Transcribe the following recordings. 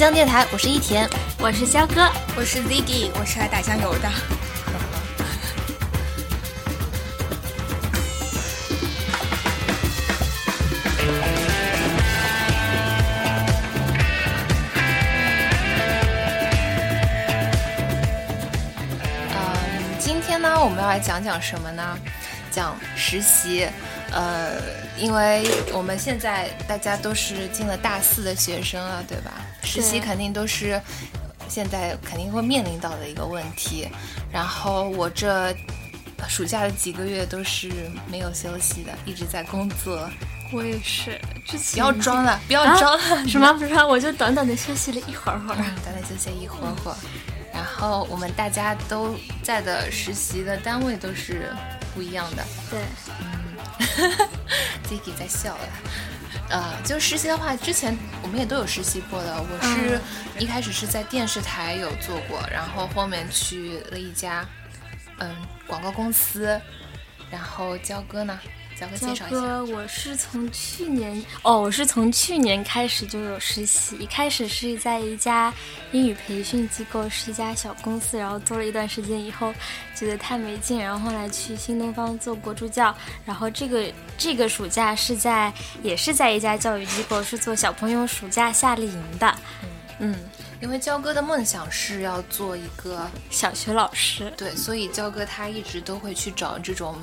江电台，我是一田，我是肖哥，我是 Ziggy，我是来打酱油的。嗯，今天呢，我们要来讲讲什么呢？讲实习。呃，因为我们现在大家都是进了大四的学生了，对吧？实习肯定都是现在肯定会面临到的一个问题。然后我这暑假的几个月都是没有休息的，一直在工作。我也是，之前不要装了，不要装了，什么不是？我就短短的休息了一会儿会儿，短短休息一会儿会儿。然后我们大家都在的实习的单位都是不一样的。对，嗯。自己在笑了，呃，就实习的话，之前我们也都有实习过的。我是一开始是在电视台有做过，然后后面去了一家嗯广告公司，然后焦哥呢。焦哥，我是从去年哦，我是从去年开始就有实习，一开始是在一家英语培训机构，是一家小公司，然后做了一段时间以后，觉得太没劲，然后后来去新东方做过助教，然后这个这个暑假是在也是在一家教育机构，是做小朋友暑假夏令营的，嗯，因为焦哥的梦想是要做一个小学老师，对，所以焦哥他一直都会去找这种。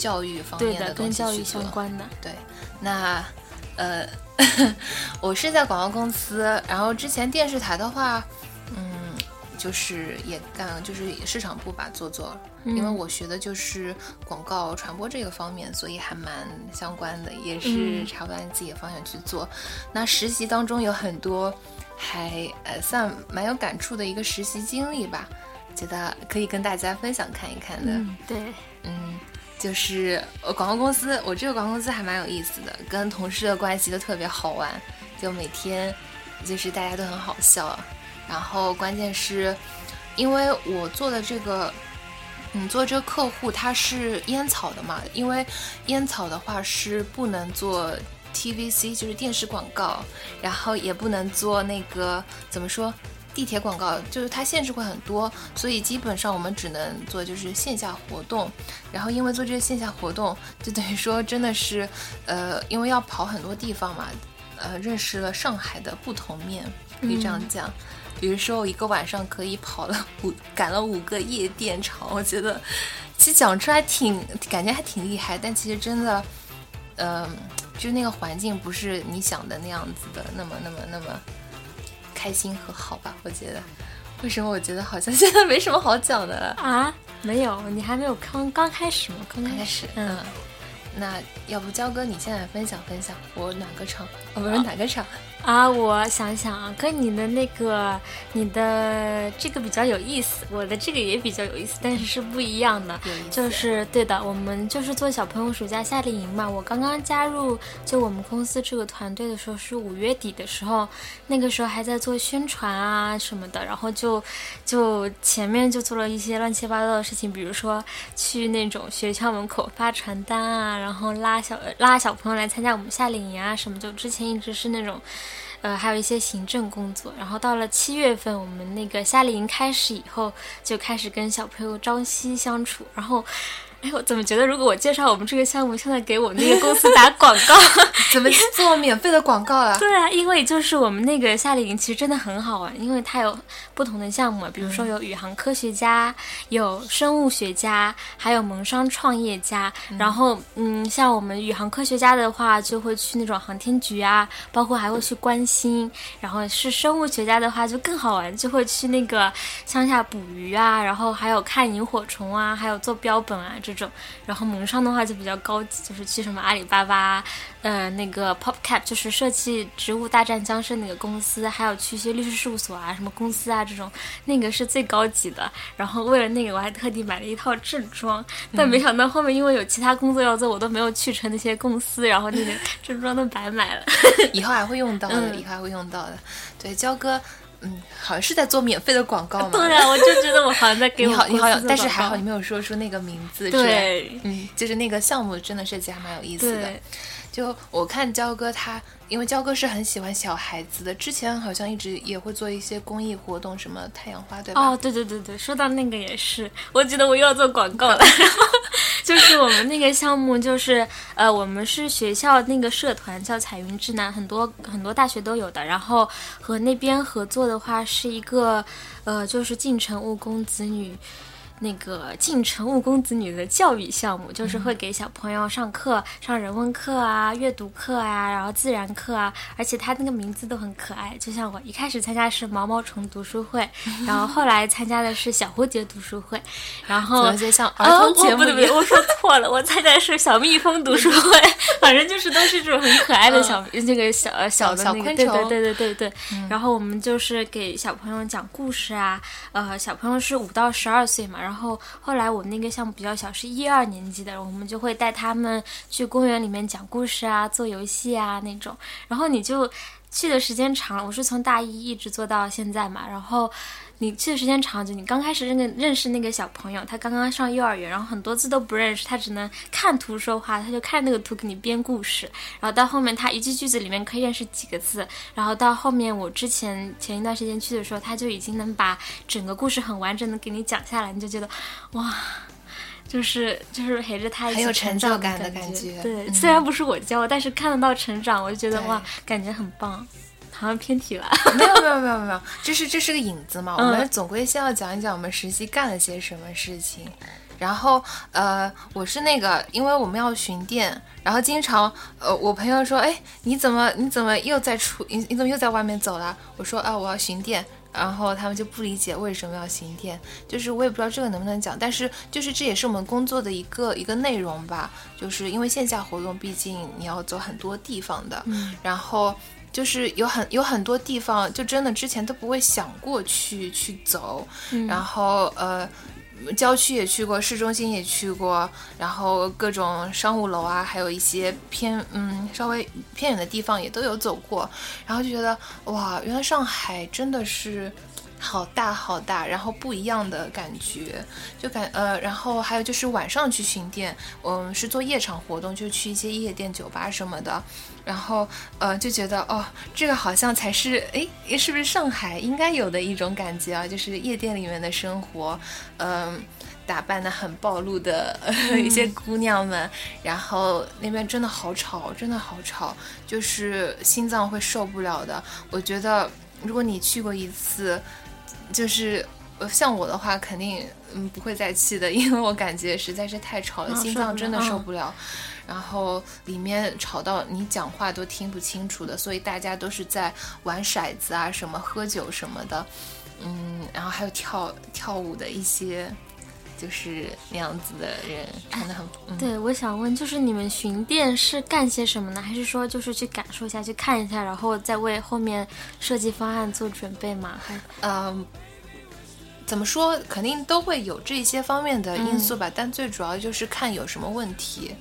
教育方面的跟教育相关的，对，那，呃，我是在广告公司，然后之前电视台的话，嗯，就是也干，就是市场部吧做做，因为我学的就是广告传播这个方面，所以还蛮相关的，也是差不多按自己的方向去做。那实习当中有很多还呃算蛮有感触的一个实习经历吧，觉得可以跟大家分享看一看的。对，嗯。就是呃广告公司，我这个广告公司还蛮有意思的，跟同事的关系都特别好玩，就每天就是大家都很好笑。然后关键是，因为我做的这个，嗯，做这个客户他是烟草的嘛，因为烟草的话是不能做 TVC，就是电视广告，然后也不能做那个怎么说？地铁广告就是它限制会很多，所以基本上我们只能做就是线下活动。然后因为做这些线下活动，就等于说真的是，呃，因为要跑很多地方嘛，呃，认识了上海的不同面，可以这样讲。比如说我一个晚上可以跑了五赶了五个夜店场，我觉得其实讲出来挺感觉还挺厉害，但其实真的，嗯，就是那个环境不是你想的那样子的，那么那么那么。开心和好吧，我觉得，为什么我觉得好像现在没什么好讲的了啊？没有，你还没有刚刚开始吗？刚开始，嗯，那要不焦哥你现在分享分享，我哪个场？哦，不是哪个场？啊，我想想啊，跟你的那个，你的这个比较有意思，我的这个也比较有意思，但是是不一样的。就是对的，我们就是做小朋友暑假夏令营嘛。我刚刚加入就我们公司这个团队的时候是五月底的时候，那个时候还在做宣传啊什么的，然后就就前面就做了一些乱七八糟的事情，比如说去那种学校门口发传单啊，然后拉小拉小朋友来参加我们夏令营啊什么，就之前一直是那种。呃，还有一些行政工作，然后到了七月份，我们那个夏令营开始以后，就开始跟小朋友朝夕相处，然后。哎，我怎么觉得如果我介绍我们这个项目，现在给我们那个公司打广告，怎么做免费的广告啊？对啊，因为就是我们那个夏令营其实真的很好玩，因为它有不同的项目，比如说有宇航科学家，有生物学家，还有萌商创业家。然后，嗯，像我们宇航科学家的话，就会去那种航天局啊，包括还会去观星。然后是生物学家的话，就更好玩，就会去那个乡下捕鱼啊，然后还有看萤火虫啊，还有做标本啊。这种，然后萌商的话就比较高级，就是去什么阿里巴巴，呃，那个 PopCap，就是设计《植物大战僵尸》那个公司，还有去一些律师事务所啊，什么公司啊这种，那个是最高级的。然后为了那个，我还特地买了一套正装，但没想到后面因为有其他工作要做，我都没有去成那些公司，然后那个正装都白买了。以后还会用到的，以后还会用到的。对，焦哥。嗯，好像是在做免费的广告嘛。对啊，我就觉得我好像在给你好，你好，但是还好你没有说出那个名字。对，嗯，就是那个项目真的设计还蛮有意思的。就我看焦哥他，因为焦哥是很喜欢小孩子的，之前好像一直也会做一些公益活动，什么太阳花，对吧？哦，对对对对，说到那个也是，我觉得我又要做广告了。就是我们那个项目，就是呃，我们是学校那个社团叫彩云之南，很多很多大学都有的。然后和那边合作的话，是一个呃，就是进城务工子女。那个进城务工子女的教育项目，就是会给小朋友上课，上人文课啊、阅读课啊，然后自然课啊，而且他那个名字都很可爱。就像我一开始参加是毛毛虫读书会，然后后来参加的是小蝴蝶读书会，然后像儿童节目不对不对，我说错了，我参加的是小蜜蜂读书会，反正就是都是这种很可爱的小那个小小的那个对对对对对对。然后我们就是给小朋友讲故事啊，呃，小朋友是五到十二岁嘛，然后。然后后来我们那个项目比较小，是一二年级的，我们就会带他们去公园里面讲故事啊，做游戏啊那种。然后你就去的时间长了，我是从大一一直做到现在嘛。然后你去的时间长，就你刚开始认认识那个小朋友，他刚刚上幼儿园，然后很多字都不认识，他只能看图说话，他就看那个图给你编故事。然后到后面他一句句子里面可以认识几个字。然后到后面我之前前一段时间去的时候，他就已经能把整个故事很完整的给你讲下来，你就觉得哇，就是就是陪着他一起有成就感的感觉。对，虽然不是我教，但是看得到成长，我就觉得哇，感觉很棒。好像偏题了，没有没有没有没有，这是这是个引子嘛。我们总归先要讲一讲我们实习干了些什么事情。然后呃，我是那个，因为我们要巡店，然后经常呃，我朋友说，哎，你怎么你怎么又在出你你怎么又在外面走了？我说啊，我要巡店。然后他们就不理解为什么要巡店，就是我也不知道这个能不能讲，但是就是这也是我们工作的一个一个内容吧。就是因为线下活动，毕竟你要走很多地方的，然后。就是有很有很多地方，就真的之前都不会想过去去走，然后呃，郊区也去过，市中心也去过，然后各种商务楼啊，还有一些偏嗯稍微偏远的地方也都有走过，然后就觉得哇，原来上海真的是。好大好大，然后不一样的感觉，就感呃，然后还有就是晚上去巡店，嗯，是做夜场活动，就去一些夜店、酒吧什么的，然后呃，就觉得哦，这个好像才是哎，是不是上海应该有的一种感觉啊？就是夜店里面的生活，嗯，打扮的很暴露的 一些姑娘们，然后那边真的好吵，真的好吵，就是心脏会受不了的。我觉得如果你去过一次。就是像我的话，肯定嗯不会再去的，因为我感觉实在是太吵了，心脏真的受不了。然后里面吵到你讲话都听不清楚的，所以大家都是在玩骰子啊，什么喝酒什么的，嗯，然后还有跳跳舞的一些，就是那样子的人，真的很。对，我想问，就是你们巡店是干些什么呢？还是说就是去感受一下，去看一下，然后再为后面设计方案做准备吗？还嗯。怎么说，肯定都会有这些方面的因素吧，但最主要就是看有什么问题，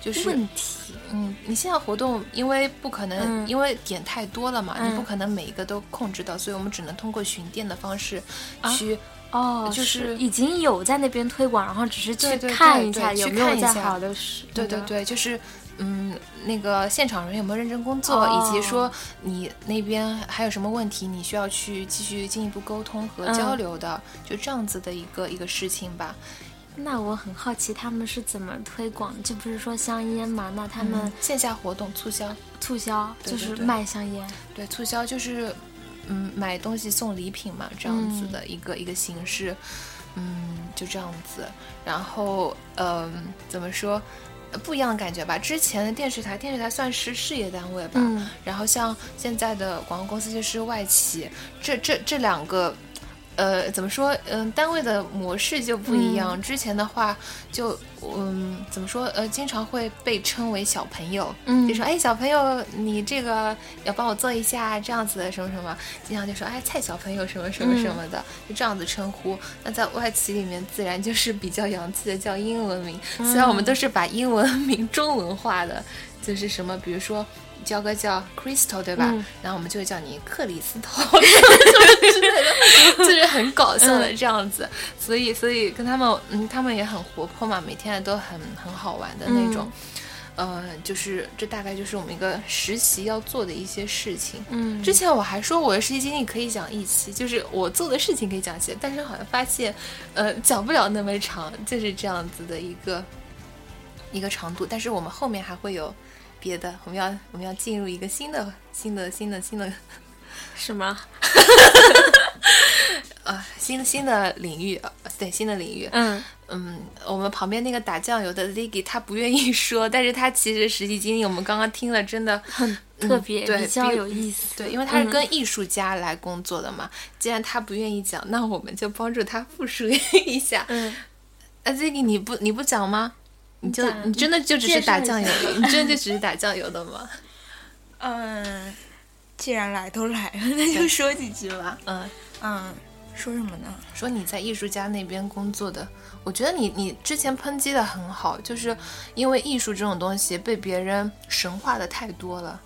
就是问题。嗯，你现在活动，因为不可能，因为点太多了嘛，你不可能每一个都控制到，所以我们只能通过巡店的方式去。哦，就是已经有在那边推广，然后只是去看一下有没有在好的。对对对，就是。嗯，那个现场人有没有认真工作，以及说你那边还有什么问题，你需要去继续进一步沟通和交流的，就这样子的一个一个事情吧。那我很好奇，他们是怎么推广？就不是说香烟嘛？那他们线下活动促销，促销就是卖香烟。对，促销就是嗯买东西送礼品嘛，这样子的一个一个形式。嗯，就这样子。然后嗯，怎么说？不一样的感觉吧。之前的电视台，电视台算是事业单位吧，然后像现在的广告公司就是外企，这这这两个。呃，怎么说？嗯，单位的模式就不一样。之前的话，就嗯，怎么说？呃，经常会被称为小朋友，就说哎，小朋友，你这个要帮我做一下这样子的什么什么。经常就说哎，蔡小朋友什么什么什么的，就这样子称呼。那在外企里面，自然就是比较洋气的叫英文名。虽然我们都是把英文名中文化的，就是什么，比如说。焦哥叫 Crystal 对吧？然后我们就会叫你克里斯托之类的，就是很搞笑的这样子。所以，所以跟他们，嗯，他们也很活泼嘛，每天都很很好玩的那种。呃，就是这大概就是我们一个实习要做的一些事情。嗯，之前我还说我的实习经历可以讲一期，就是我做的事情可以讲一期，但是好像发现，呃，讲不了那么长，就是这样子的一个一个长度。但是我们后面还会有别的，我们要我们要进入一个新的新的新的新的 什么？啊新的新的领域，呃对新的领域。嗯嗯，我们旁边那个打酱油的 Ziggy 他不愿意说，但是他其实实习经历我们刚刚听了，真的很特别，对比较有意思。对，因为他是跟艺术家来工作的嘛。既然他不愿意讲，那我们就帮助他复述一下。嗯，啊，Ziggy 你不你不讲吗？你就你真的就只是打酱油的，你真的就只是打酱油的吗？嗯，既然来都来了，那就说几句吧。嗯，嗯，说什么呢？说你在艺术家那边工作的，我觉得你你之前抨击的很好，就是因为艺术这种东西被别人神化的太多了。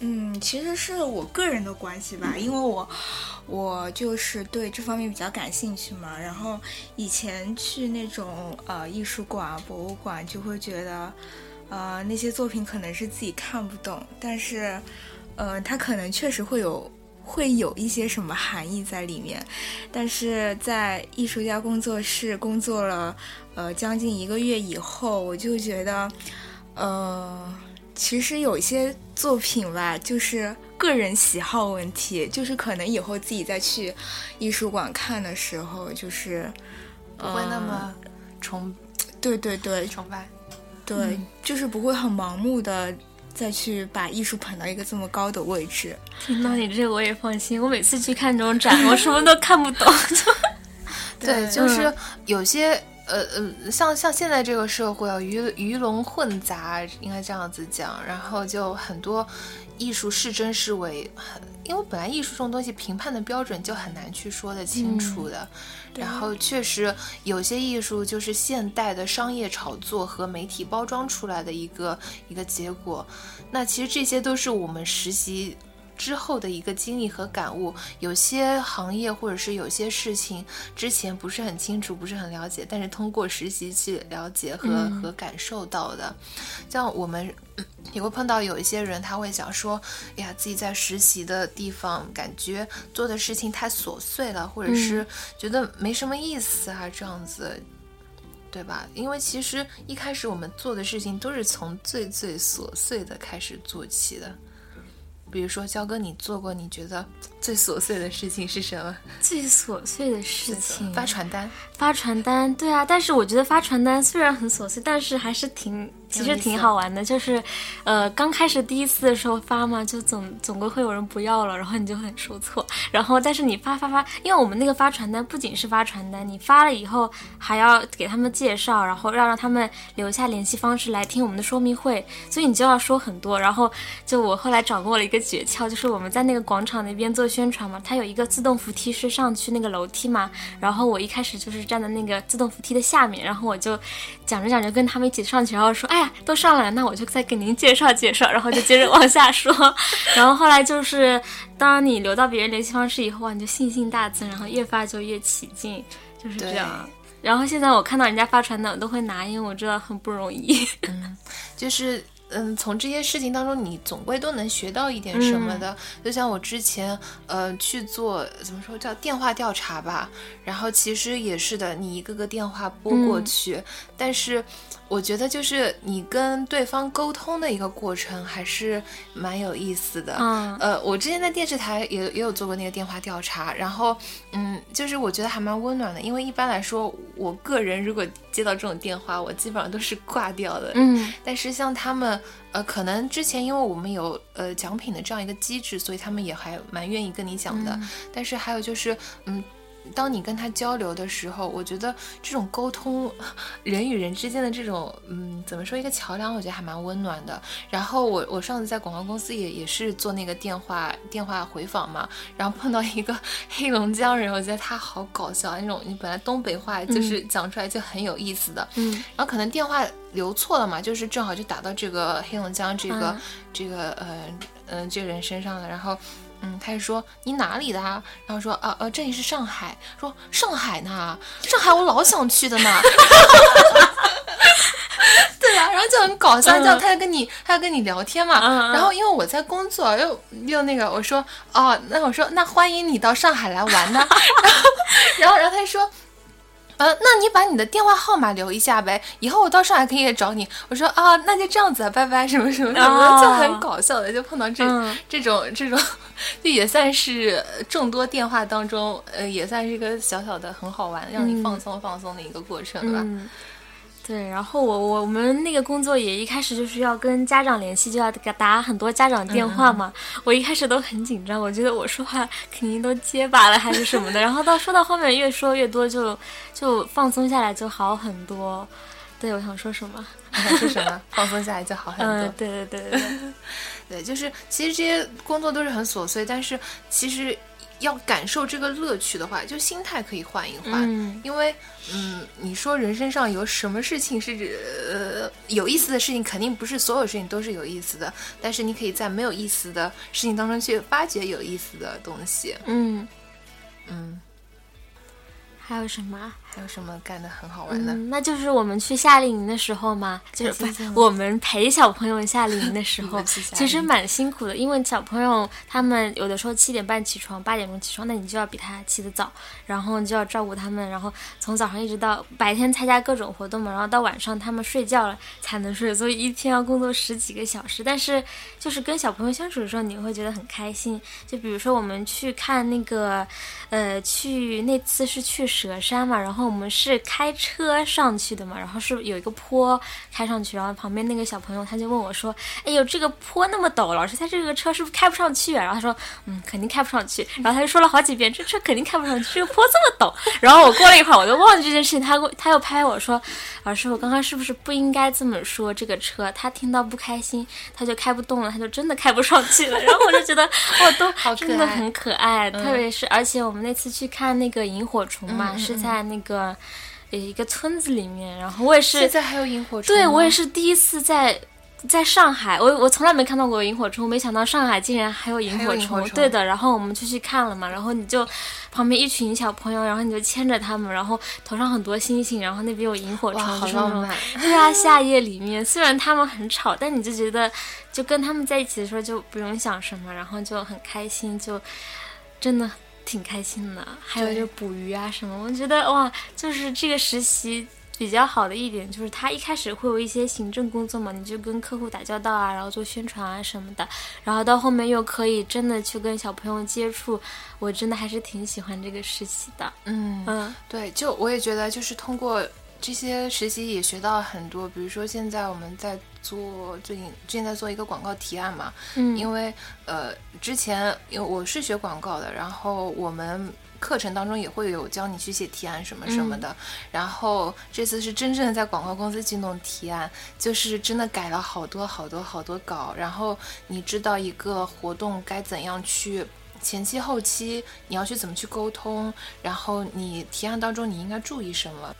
嗯，其实是我个人的关系吧，因为我我就是对这方面比较感兴趣嘛。然后以前去那种呃艺术馆、博物馆，就会觉得呃那些作品可能是自己看不懂，但是呃它可能确实会有会有一些什么含义在里面。但是在艺术家工作室工作了呃将近一个月以后，我就觉得呃。其实有一些作品吧，就是个人喜好问题，就是可能以后自己再去艺术馆看的时候，就是不会那么崇对对对崇拜。对，就是不会很盲目的再去把艺术捧到一个这么高的位置。听到你这个我也放心，我每次去看这种展，我什么都看不懂。对，就是有些。呃呃，像像现在这个社会啊，鱼鱼龙混杂，应该这样子讲。然后就很多艺术是真是伪，因为本来艺术这种东西评判的标准就很难去说得清楚的。然后确实有些艺术就是现代的商业炒作和媒体包装出来的一个一个结果。那其实这些都是我们实习。之后的一个经历和感悟，有些行业或者是有些事情之前不是很清楚，不是很了解，但是通过实习去了解和、嗯和感受到的。像我们也会碰到有一些人，他会想说：“哎呀，自己在实习的地方感觉做的事情太琐碎了，或者是觉得没什么意思啊，这样子。”对吧？因为其实一开始我们做的事情都是从最最琐碎的开始做起的。比如说，肖哥，你做过你觉得最琐碎的事情是什么？最琐碎的事情，发传单。发传单，对啊，但是我觉得发传单虽然很琐碎，但是还是挺，其实挺好玩的。就是，呃，刚开始第一次的时候发嘛，就总总归会有人不要了，然后你就很受挫。然后，但是你发发发，因为我们那个发传单不仅是发传单，你发了以后还要给他们介绍，然后要让他们留下联系方式来听我们的说明会，所以你就要说很多。然后，就我后来掌握了一个诀窍，就是我们在那个广场那边做宣传嘛，它有一个自动扶梯是上去那个楼梯嘛，然后我一开始就是站在那个自动扶梯的下面，然后我就讲着讲着跟他们一起上去，然后说：“哎呀，都上来了，那我就再给您介绍介绍。”然后就接着往下说。然后后来就是，当你留到别人联系方式以后啊，你就信心大增，然后越发就越起劲，就是这样。然后现在我看到人家发传单，我都会拿，因为我知道很不容易。嗯，就是。嗯，从这些事情当中，你总归都能学到一点什么的。嗯、就像我之前，呃，去做怎么说叫电话调查吧，然后其实也是的，你一个个电话拨过去，嗯、但是我觉得就是你跟对方沟通的一个过程还是蛮有意思的。嗯，呃，我之前在电视台也也有做过那个电话调查，然后嗯，就是我觉得还蛮温暖的，因为一般来说，我个人如果接到这种电话，我基本上都是挂掉的。嗯，但是像他们。呃，可能之前因为我们有呃奖品的这样一个机制，所以他们也还蛮愿意跟你讲的。嗯、但是还有就是，嗯，当你跟他交流的时候，我觉得这种沟通，人与人之间的这种，嗯，怎么说一个桥梁，我觉得还蛮温暖的。然后我我上次在广告公司也也是做那个电话电话回访嘛，然后碰到一个 黑龙江人，我觉得他好搞笑，那种你本来东北话就是讲出来就很有意思的，嗯，然后可能电话。留错了嘛，就是正好就打到这个黑龙江这个、嗯、这个呃嗯、呃、这个人身上了，然后嗯他就说你哪里的啊？然后说啊呃这里是上海，说上海呢，上海我老想去的呢。对，啊，然后就很搞笑，他在跟你，他在跟你聊天嘛。然后因为我在工作，又又那个，我说哦，那我说那欢迎你到上海来玩呢。然后然后然后他就说。呃，那你把你的电话号码留一下呗，以后我到上海可以找你。我说啊，那就这样子，拜拜，什么什么什么，哦就很搞笑的，就碰到这、嗯这种这种，就也算是众多电话当中，呃，也算是一个小小的很好玩，让你嗯放松放松的一个过程吧。嗯，对，然后我我们那个工作也一开始就是要跟家长联系，就要给打很多家长电话嘛。我一开始都很紧张，我觉得我说话肯定都结巴了还是什么的。然后到说到后面越说越多就，就放松下来就好很多。对，我想说什么？你 想说什么？放松下来就好很多。嗯，对对对对对，对，就是其实这些工作都是很琐碎，但是其实要感受这个乐趣的话，就心态可以换一换。嗯因为，嗯，你说人身上有什么事情是呃有意思的事情，肯定不是所有事情都是有意思的，但是你可以在没有意思的事情当中去发掘有意思的东西。嗯，嗯，还有什么？还有什么干的很好玩的？嗯，那就是我们去夏令营的时候嘛，就是我们陪小朋友夏令营的时候 其实蛮辛苦的，因为小朋友他们有的时候七点半起床，八点钟起床，那你就要比他起得早，然后你就要照顾他们，然后从早上一直到白天参加各种活动嘛，然后到晚上他们睡觉了才能睡，所以一天要工作十几个小时。但是就是跟小朋友相处的时候，你会觉得很开心。就比如说我们去看那个，呃，去那次是去佘山嘛，然后我们是开车上去的嘛，然后是有一个坡开上去，然后旁边那个小朋友他就问我说：“哎呦，这个坡那么陡，老师他这个车是不是开不上去啊？”然后他说：“嗯，肯定开不上去。”然后他就说了好几遍：“这车肯定开不上去，这个坡这么陡。”然后我过了一会儿我就忘记这件事情，他他又拍我说：“老师，我刚刚是不是不应该这么说？这个车他听到不开心，他就开不动了，他就真的开不上去了。”然后我就觉得哦，都 好真的很可爱，特别是而且我们那次去看那个萤火虫嘛，是在那个呃一个村子里面，然后我也是现在还有萤火虫？对我也是第一次在。在上海，我我从来没看到过萤火虫，没想到上海竟然还有萤火虫。对的，然后我们就去看了嘛，然后你就旁边一群小朋友，然后你就牵着他们，然后头上很多星星，然后那边有萤火虫，好浪漫。对啊，夏夜里面虽然他们很吵，但你就觉得就跟他们在一起的时候就不用想什么，然后就很开心，就真的挺开心的。还有就是捕鱼啊什么，我觉得哇，就是这个实习。比较好的一点就是，他一开始会有一些行政工作嘛，你就跟客户打交道啊，然后做宣传啊什么的，然后到后面又可以真的去跟小朋友接触，我真的还是挺喜欢这个实习的。嗯嗯对，就我也觉得，就是通过这些实习也学到很多。比如说，现在我们在做最近最近在做一个广告提案嘛，嗯，因为呃之前因为我是学广告的，然后我们。课程当中也会有教你去写提案什么什么的，然后这次是真正的在广告公司去弄提案，就是真的改了好多好多好多稿，然后你知道一个活动该怎样去前期后期你要去怎么去沟通，然后你提案当中你应该注意什么，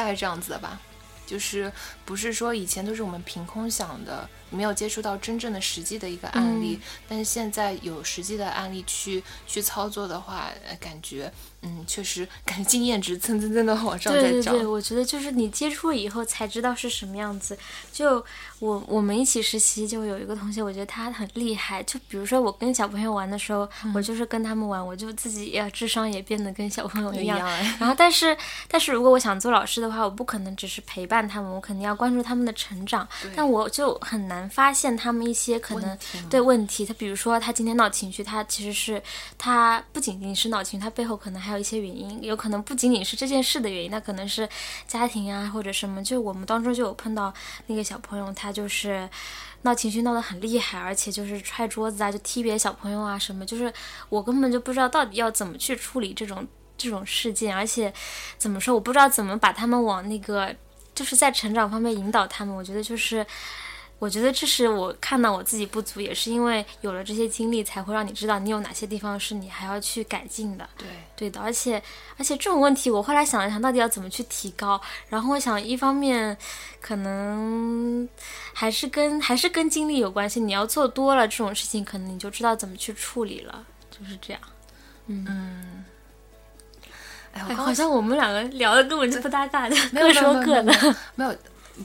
大概这样子的吧。就是不是说以前都是我们凭空想的，没有接触到真正的实际的一个案例，嗯但是现在有实际的案例去去操作的话，呃感觉嗯确实感觉经验值蹭蹭蹭的往上在涨。对对对，我觉得就是你接触了以后才知道是什么样子。就我我们一起实习，就有一个同学，我觉得他很厉害。就比如说我跟小朋友玩的时候，嗯我就是跟他们玩，我就自己也智商也变得跟小朋友一样。一样哎然后但是但是如果我想做老师的话，我不可能只是陪伴他们，我肯定要关注他们的成长。但我就很难发现他们一些可能对问题。他比如说他今天闹情绪，他其实是他不仅仅是闹情绪，他背后可能还有一些原因，有可能不仅仅是这件事的原因，那可能是家庭啊或者什么。就我们当中就有碰到那个小朋友，他就是。闹情绪闹得很厉害，而且就是踹桌子啊，就踢别的小朋友啊什么，就是我根本就不知道到底要怎么去处理这种这种事件，而且怎么说，我不知道怎么把他们往那个就是在成长方面引导他们。我觉得就是，我觉得这是我看到我自己不足，也是因为有了这些经历，才会让你知道你有哪些地方是你还要去改进的。对对的，而且而且这种问题，我后来想了想，到底要怎么去提高？然后我想，一方面可能还是跟还是跟经历有关系。你要做多了这种事情，可能你就知道怎么去处理了，就是这样。哎，我哎，刚好像我们两个聊的根本就不搭嘎的，各说各的。没有，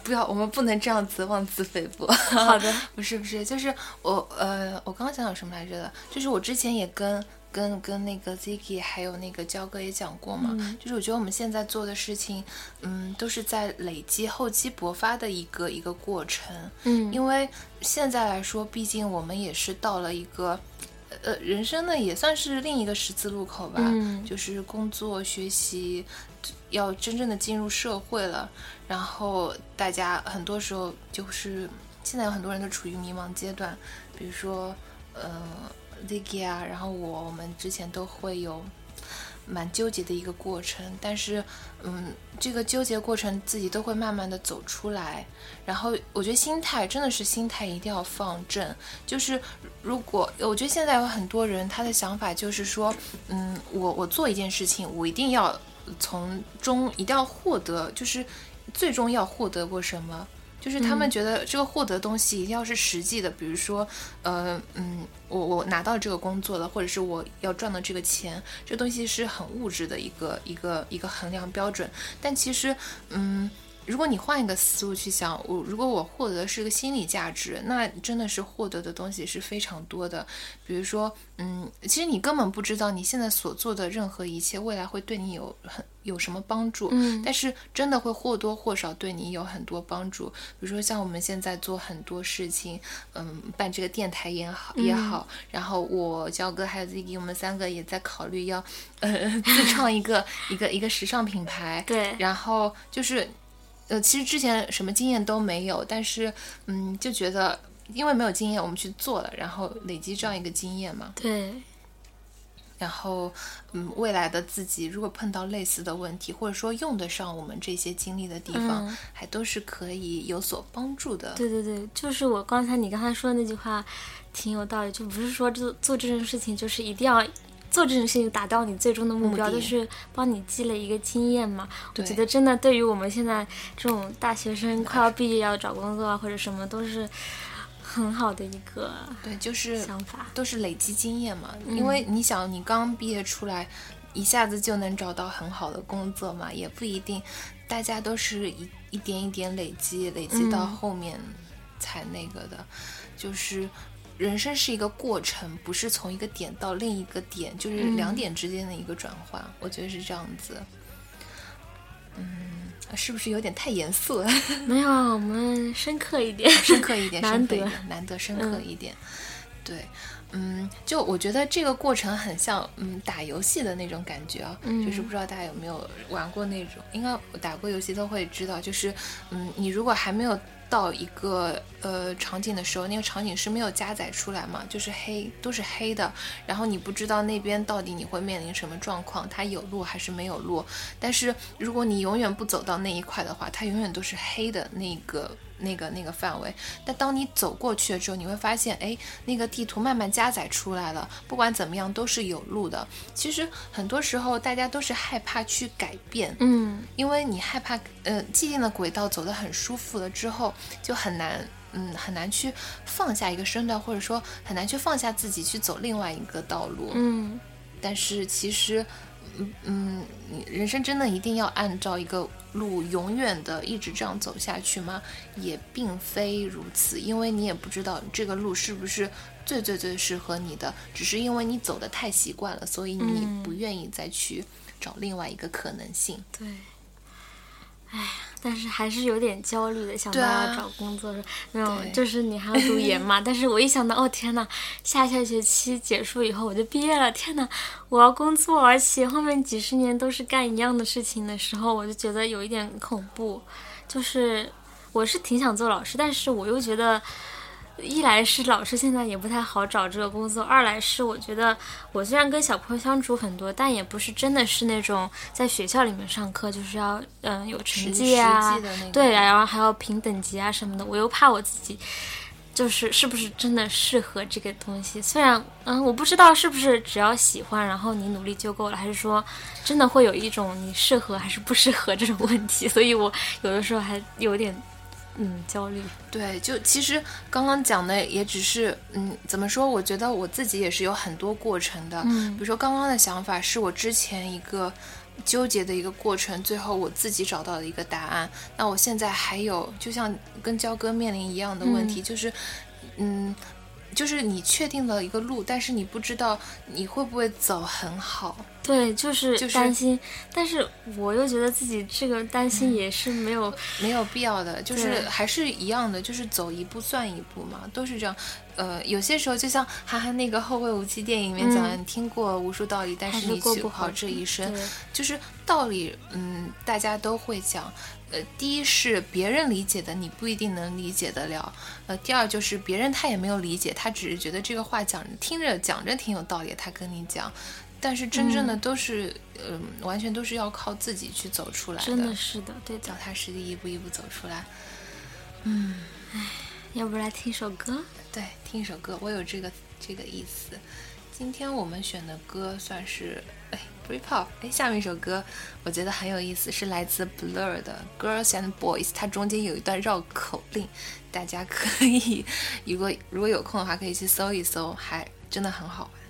不要，我们不能这样子妄自菲薄。好的，不是不是，就是我呃，我刚刚讲有什么来着的？就是我之前也跟跟跟那个 Ziggy 还有那个焦哥也讲过嘛，就是我觉得我们现在做的事情，嗯，都是在累积厚积薄发的一个一个过程。嗯，因为现在来说，毕竟我们也是到了一个。呃，人生呢也算是另一个十字路口吧，就是工作学习要真正的进入社会了，然后大家很多时候就是现在有很多人都处于迷茫阶段，比如说呃 z i g g y 啊，然后我我们之前都会有。蛮纠结的一个过程，但是，嗯，这个纠结过程自己都会慢慢的走出来。然后，我觉得心态真的是心态一定要放正。就是如果我觉得现在有很多人他的想法就是说，嗯，我我做一件事情，我一定要从中一定要获得，就是最终要获得过什么。就是他们觉得这个获得东西一定要是实际的，比如说，呃，嗯，我我拿到这个工作了，或者是我要赚到这个钱，这东西是很物质的一个一个一个衡量标准。但其实，嗯。如果你换一个思路去想，我如果我获得的是一个心理价值，那真的是获得的东西是非常多的。比如说，嗯，其实你根本不知道你现在所做的任何一切未来会对你有很有什么帮助，嗯，但是真的会或多或少对你有很多帮助。比如说像我们现在做很多事情，嗯，办这个电台也好也好，然后我焦哥还有 Ziggy，我们三个也在考虑要呃自创一个一个一个时尚品牌，对，然后就是。呃，其实之前什么经验都没有，但是，嗯，就觉得因为没有经验，我们去做了，然后累积这样一个经验嘛。对。然后，嗯，未来的自己如果碰到类似的问题，或者说用得上我们这些经历的地方，还都是可以有所帮助的。对对对，就是我刚才你刚才说的那句话，挺有道理，就不是说做做这件事情就是一定要。做这件事情达到你最终的目标，就是帮你积累一个经验嘛。我觉得真的对于我们现在这种大学生快要毕业要找工作啊或者什么，都是很好的一个对，就是想法，都是累积经验嘛。因为你想，你刚毕业出来，一下子就能找到很好的工作嘛，也不一定。大家都是一一点一点累积，累积到后面才那个的，就是。人生是一个过程，不是从一个点到另一个点，就是两点之间的一个转换。我觉得是这样子。嗯，是不是有点太严肃了？没有，我们深刻一点，深刻一点，难得难得深刻一点。对，嗯，就我觉得这个过程很像嗯打游戏的那种感觉啊，就是不知道大家有没有玩过那种，应该打过游戏都会知道，就是嗯，你如果还没有。到一个呃场景的时候，那个场景是没有加载出来嘛，就是黑，都是黑的。然后你不知道那边到底你会面临什么状况，它有路还是没有路。但是如果你永远不走到那一块的话，它永远都是黑的那个。那个那个范围，但当你走过去了之后，你会发现，哎，那个地图慢慢加载出来了。不管怎么样，都是有路的。其实很多时候，大家都是害怕去改变，嗯，因为你害怕，呃，既定的轨道走得很舒服了之后，就很难，嗯，很难去放下一个身段，或者说很难去放下自己去走另外一个道路，嗯。但是其实。嗯嗯，人生真的一定要按照一个路永远的一直这样走下去吗？也并非如此，因为你也不知道这个路是不是最最最适合你的，只是因为你走的太习惯了，所以你不愿意再去找另外一个可能性。对。哎呀，但是还是有点焦虑的，想到要找工作，那种就是你还要读研嘛。但是我一想到，哦天呐，下下学期结束以后我就毕业了，天呐，我要工作，而且后面几十年都是干一样的事情的时候，我就觉得有一点恐怖。就是我是挺想做老师，但是我又觉得。一来是老师现在也不太好找这个工作，二来是我觉得我虽然跟小朋友相处很多，但也不是真的是那种在学校里面上课就是要嗯有成绩啊，对啊，然后还要评等级啊什么的，我又怕我自己就是是不是真的适合这个东西。虽然嗯我不知道是不是只要喜欢，然后你努力就够了，还是说真的会有一种你适合还是不适合这种问题，所以我有的时候还有点。嗯焦虑。对，就其实刚刚讲的也只是，嗯，怎么说？我觉得我自己也是有很多过程的。嗯比如说刚刚的想法是我之前一个纠结的一个过程，最后我自己找到了一个答案。那我现在还有，就像跟焦哥面临一样的问题，就是，嗯。就是你确定了一个路，但是你不知道你会不会走很好。对，就是就是担心，但是我又觉得自己这个担心也是没有，没有必要的，就是还是一样的，就是走一步算一步嘛，都是这样。呃，有些时候就像韩寒那个《后会无期》电影里面讲的，嗯你听过无数道理，但是你过不好好这一生，就是道理，嗯，大家都会讲。呃，第一是别人理解的，你不一定能理解得了。呃，第二就是别人他也没有理解，他只是觉得这个话讲听着讲着挺有道理，他跟你讲。但是真正的都是，嗯、完全都是要靠自己去走出来的真的是的，对的脚。踏实地，一步一步走出来。要不来听首歌？对，听一首歌，我有这个这个意思。今天我们选的歌算是哎 Britpop，哎，下面一首歌我觉得很有意思，是来自 Blur 的《Girls and Boys》，它中间有一段绕口令，大家可以 如果如果有空的话可以去搜一搜，还真的很好玩。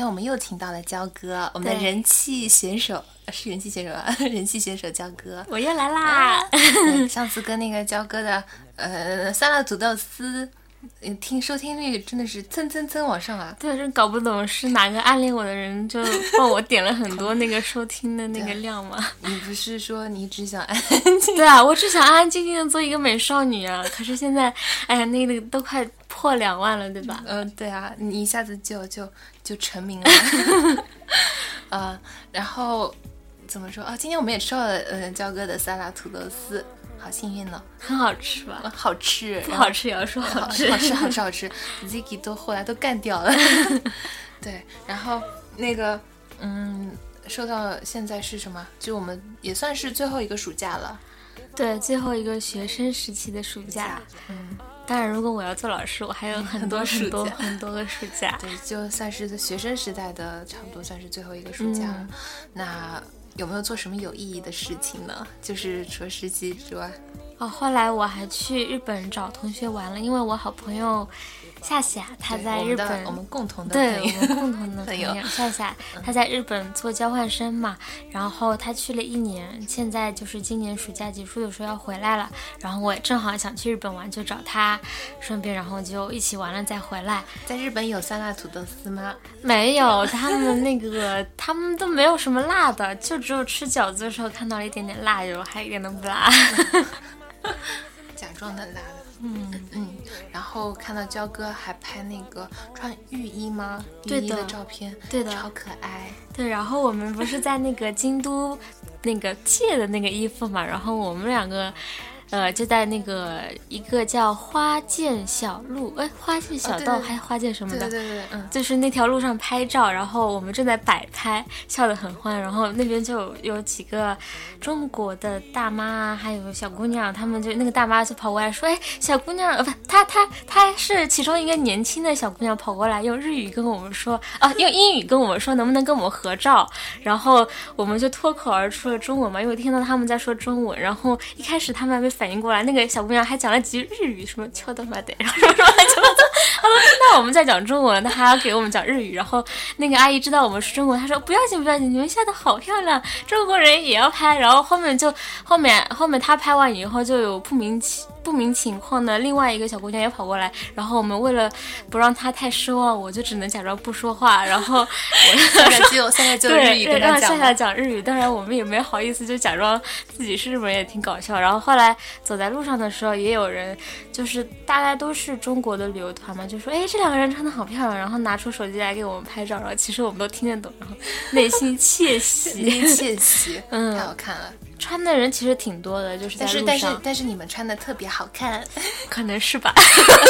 天我们又请到了焦哥，我们的人气选手呃是人气选手啊，人气选手焦哥。我又来啦！对上次跟那个焦哥的呃酸辣土豆丝，嗯听收听率真的是蹭蹭蹭往上啊！对，真搞不懂是哪个暗恋我的人就 帮我点了很多那个收听的那个量吗？你不是说你只想安安静对啊，我只想安安静静的做一个美少女啊！可是现在，哎呀，那个都快破两万了，对吧？嗯，对啊，你一下子就就就成名了，呃，然后怎么说啊？今天我们也吃到了嗯焦哥的沙拉土豆丝，好幸运呢，很好吃吧？呃好吃，不好吃也要说，好吃。好吃，好吃，好吃，Ziggy 都后来都干掉了，对，然后那个嗯，说到现在是什么？就我们也算是最后一个暑假了，对，最后一个学生时期的暑假。嗯，当然，如果我要做老师，我还有很多很多很多个暑假。对，就算是学生时代的，差不多算是最后一个暑假了。嗯那有没有做什么有意义的事情呢？就是除了实习之外，哦，后来我还去日本找同学玩了，因为我好朋友夏夏他在日本，我们共同的对朋友我们共同的朋 朋友友夏夏，他在日本做交换生嘛，然后他去了一年，现在就是今年暑假结束的时候要回来了，然后我也正好想去日本玩，就找他，顺便然后就一起玩了再回来。在日本有酸辣土豆丝吗？没有，他们那个他们都没有什么辣的，就只有吃饺子的时候看到了一点点辣油，还一点都不辣。假装的辣的。嗯嗯，然后看到焦哥还拍那个穿浴衣吗？浴对的衣的照片，对的超可爱。对，然后我们不是在那个京都那个 借的那个衣服嘛，然后我们两个。呃，就在那个一个叫花见小路，哎，花见小道、还是花见什么的，对对对对，嗯，就是那条路上拍照，然后我们正在摆拍，笑得很欢。然后那边就有有几个中国的大妈啊，还有小姑娘，她们就那个大妈就跑过来说：“哎，小姑娘，呃，不，她她她是其中一个年轻的小姑娘，跑过来用日语跟我们说，啊，用英语跟我们说能不能跟我们合照。然后我们就脱口而出了中文嘛，因为听到他们在说中文。然后一开始他们还没反应过来，那个小姑娘还讲了几句日语，什么“敲的妈得”，然后什么什么就他说听到我们在讲中文，她还要给我们讲日语。然后那个阿姨知道我们是中国，她说不要紧不要紧，你们笑的好漂亮，中国人也要拍。然后后面就后面后面她拍完以后，就有不明不明情况的另外一个小姑娘也跑过来，然后我们为了不让她太失望，我就只能假装不说话，然后我 现在就现在就日对，语跟她讲让夏夏。讲日语，当然我们也没好意思，就假装自己是日本人，也挺搞笑。然后后来走在路上的时候，也有人就是大概都是中国的旅游团嘛，就说：“哎，这两个人穿的好漂亮。”然后拿出手机来给我们拍照，然后其实我们都听得懂，然后内心窃喜。窃喜，嗯太好看了。穿的人其实挺多的，就是在但是但是，但是你们穿的特别好看，可能是吧。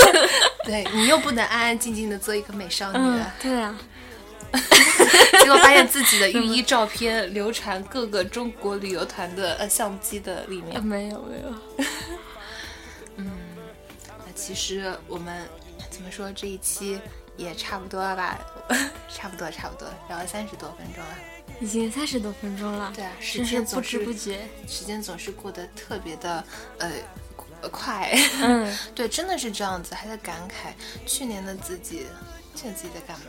对你又不能安安静静的做一个美少女，嗯，对啊，结果发现自己的浴衣照片流传各个中国旅游团的呃相机的里面。没有没有。嗯那其实我们怎么说这一期也差不多了吧？差不多差不多，聊了三十多分钟了。已经三十多分钟了，对啊，时间总是知不觉。时间总是过得特别的呃呃 快。嗯，对，真的是这样子，还在感慨去年的自己，去年自己在干嘛？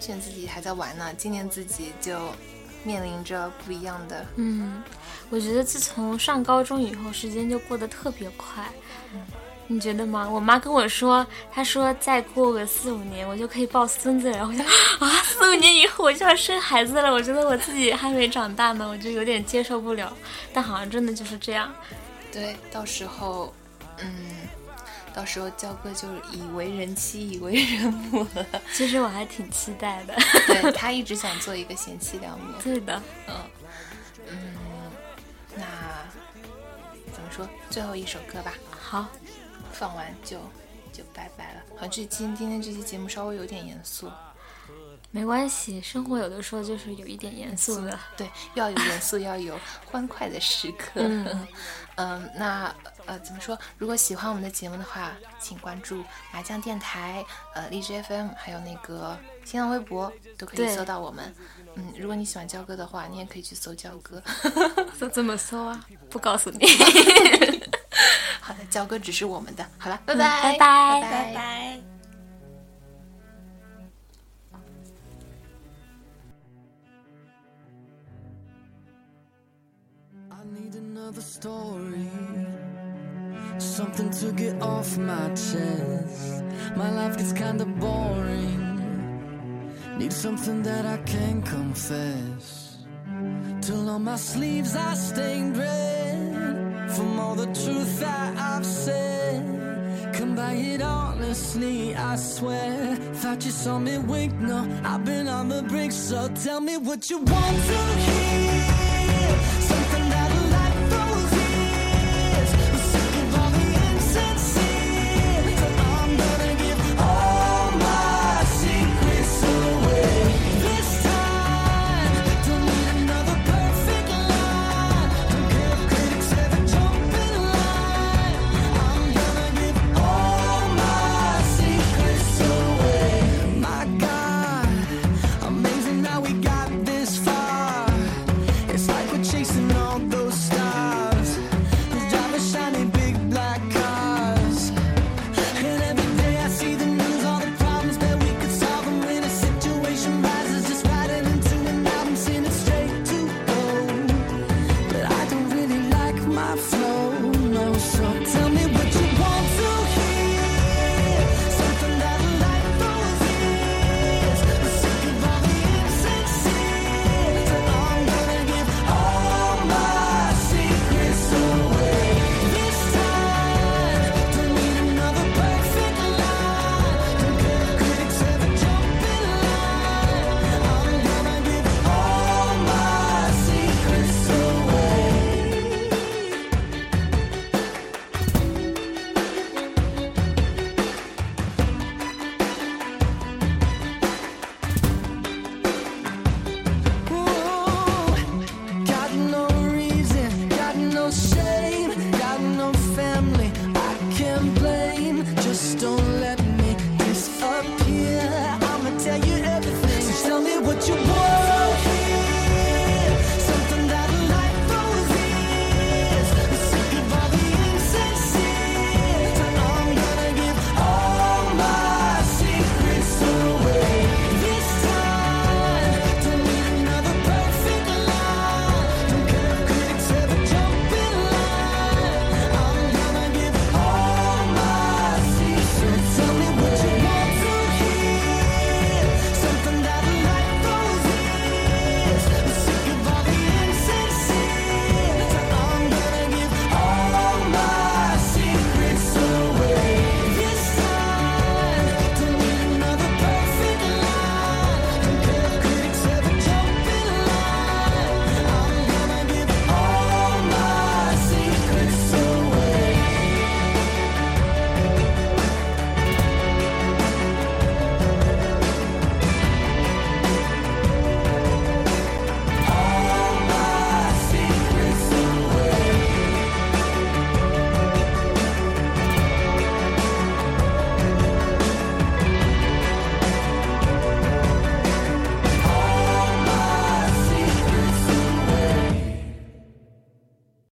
去年自己还在玩呢，今年自己就面临着不一样的。嗯，我觉得自从上高中以后，时间就过得特别快。你觉得吗？我妈跟我说，她说再过个四五年，我就可以抱孙子了。然后我想啊，四五年以后我就要生孩子了。我觉得我自己还没长大呢，我就有点接受不了。但好像真的就是这样。对，到时候，嗯，到时候焦哥就以为人妻，以为人母了。其实我还挺期待的。对他一直想做一个贤妻良母。对的，嗯嗯，那怎么说？最后一首歌吧，好，放完就就拜拜了。好，这今今天这期节目稍微有点严肃，没关系，生活有的时候就是有一点严肃的。对，要有严肃，要有 欢快的时刻。嗯 嗯，那呃怎么说？如果喜欢我们的节目的话，请关注麻将电台、呃荔枝 FM，还有那个新浪微博，都可以搜到我们。嗯，如果你喜欢焦哥的话，你也可以去搜焦哥。这 怎么搜啊？不告诉你。焦哥只是我们的，好了，拜拜拜拜拜拜。From all the truth that I've said. Come by it honestly, I swear. Thought you saw me wink, no, I've been on the brink. So tell me what you want to hear.